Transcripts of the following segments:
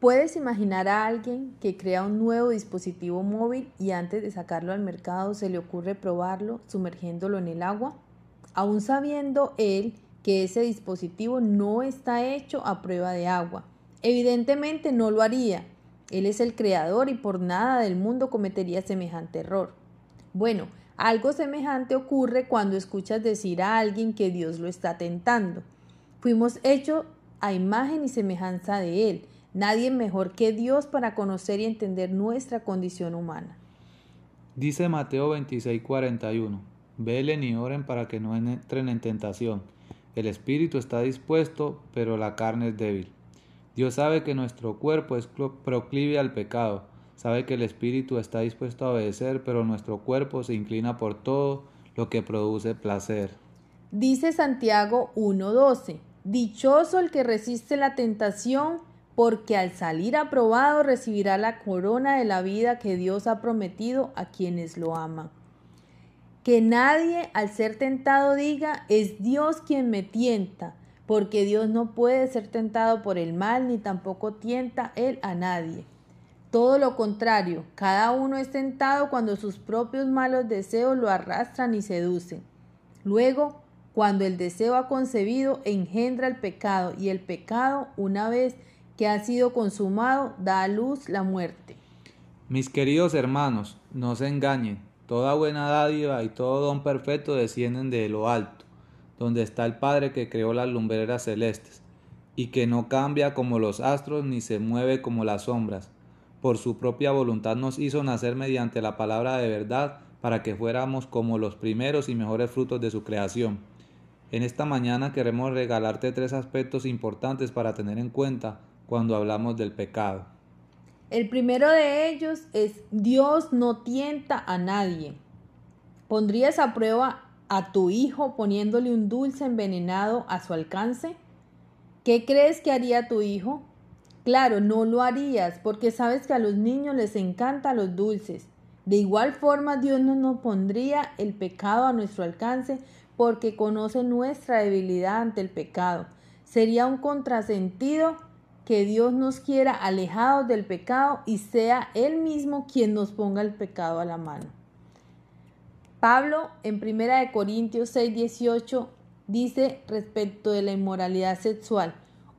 ¿Puedes imaginar a alguien que crea un nuevo dispositivo móvil y antes de sacarlo al mercado se le ocurre probarlo sumergiéndolo en el agua? Aún sabiendo él que ese dispositivo no está hecho a prueba de agua. Evidentemente no lo haría. Él es el creador y por nada del mundo cometería semejante error. Bueno, algo semejante ocurre cuando escuchas decir a alguien que Dios lo está tentando. Fuimos hechos a imagen y semejanza de Él Nadie mejor que Dios para conocer y entender nuestra condición humana. Dice Mateo 26:41, velen y oren para que no entren en tentación. El espíritu está dispuesto, pero la carne es débil. Dios sabe que nuestro cuerpo es proclive al pecado, sabe que el espíritu está dispuesto a obedecer, pero nuestro cuerpo se inclina por todo lo que produce placer. Dice Santiago 1:12, dichoso el que resiste la tentación, porque al salir aprobado recibirá la corona de la vida que Dios ha prometido a quienes lo aman. Que nadie al ser tentado diga, es Dios quien me tienta, porque Dios no puede ser tentado por el mal, ni tampoco tienta Él a nadie. Todo lo contrario, cada uno es tentado cuando sus propios malos deseos lo arrastran y seducen. Luego, cuando el deseo ha concebido, engendra el pecado, y el pecado, una vez que ha sido consumado da a luz la muerte. Mis queridos hermanos, no se engañen, toda buena dádiva y todo don perfecto descienden de lo alto, donde está el Padre que creó las lumbreras celestes, y que no cambia como los astros ni se mueve como las sombras. Por su propia voluntad nos hizo nacer mediante la palabra de verdad, para que fuéramos como los primeros y mejores frutos de su creación. En esta mañana queremos regalarte tres aspectos importantes para tener en cuenta cuando hablamos del pecado. El primero de ellos es Dios no tienta a nadie. ¿Pondrías a prueba a tu hijo poniéndole un dulce envenenado a su alcance? ¿Qué crees que haría tu hijo? Claro, no lo harías porque sabes que a los niños les encantan los dulces. De igual forma, Dios no nos pondría el pecado a nuestro alcance porque conoce nuestra debilidad ante el pecado. Sería un contrasentido que Dios nos quiera alejados del pecado y sea Él mismo quien nos ponga el pecado a la mano. Pablo en 1 Corintios 6, 18 dice respecto de la inmoralidad sexual,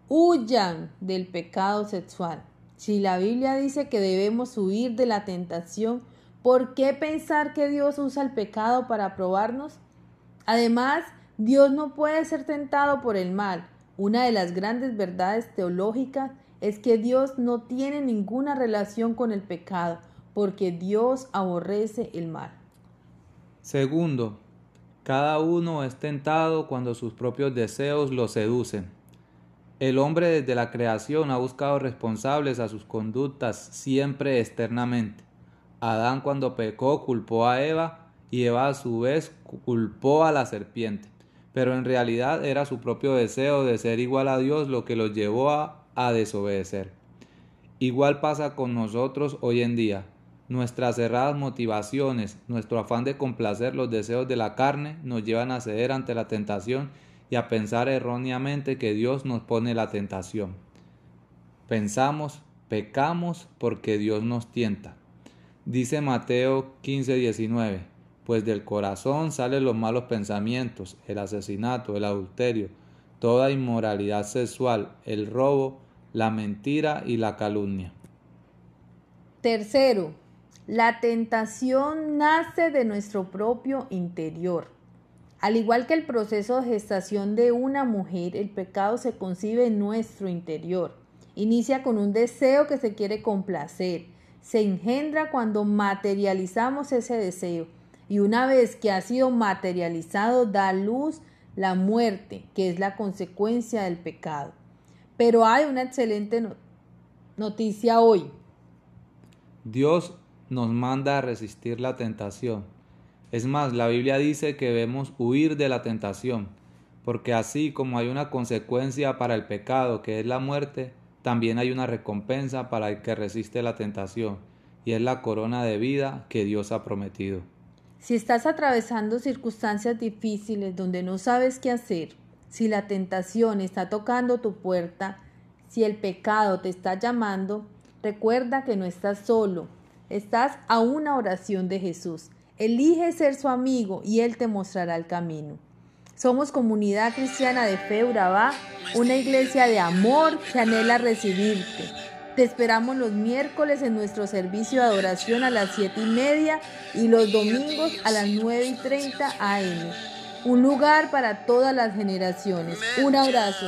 huyan del pecado sexual. Si la Biblia dice que debemos huir de la tentación, ¿por qué pensar que Dios usa el pecado para probarnos? Además, Dios no puede ser tentado por el mal, una de las grandes verdades teológicas es que Dios no tiene ninguna relación con el pecado, porque Dios aborrece el mal. Segundo, cada uno es tentado cuando sus propios deseos lo seducen. El hombre desde la creación ha buscado responsables a sus conductas siempre externamente. Adán cuando pecó culpó a Eva y Eva a su vez culpó a la serpiente pero en realidad era su propio deseo de ser igual a Dios lo que los llevó a, desobedecer. Igual pasa con nosotros hoy en día. Nuestras cerradas motivaciones, nuestro afán de complacer los deseos de la carne nos llevan a ceder ante la tentación y a pensar erróneamente que Dios nos pone la tentación. Pensamos, pecamos porque Dios nos tienta. Dice Mateo 15:19 pues del corazón salen los malos pensamientos, el asesinato, el adulterio, toda inmoralidad sexual, el robo, la mentira y la calumnia. Tercero, la tentación nace de nuestro propio interior. Al igual que el proceso de gestación de una mujer, el pecado se concibe en nuestro interior. Inicia con un deseo que se quiere complacer. Se engendra cuando materializamos ese deseo y una vez que ha sido materializado da luz la muerte, que es la consecuencia del pecado. Pero hay una excelente noticia hoy. Dios nos manda a resistir la tentación. Es más, la Biblia dice que debemos huir de la tentación, porque así como hay una consecuencia para el pecado, que es la muerte, también hay una recompensa para el que resiste la tentación, y es la corona de vida que Dios ha prometido. Si estás atravesando circunstancias difíciles donde no sabes qué hacer, si la tentación está tocando tu puerta, Si el pecado te está llamando, recuerda que no estás solo, estás a una oración de Jesús. Elige ser su amigo y Él te mostrará el camino. Somos comunidad cristiana de fe Urabá, una iglesia de amor que anhela recibirte. Te esperamos los miércoles en nuestro servicio de adoración a las 7 y media y los domingos a las 9 y 30 am. Un lugar para todas las generaciones. Un abrazo.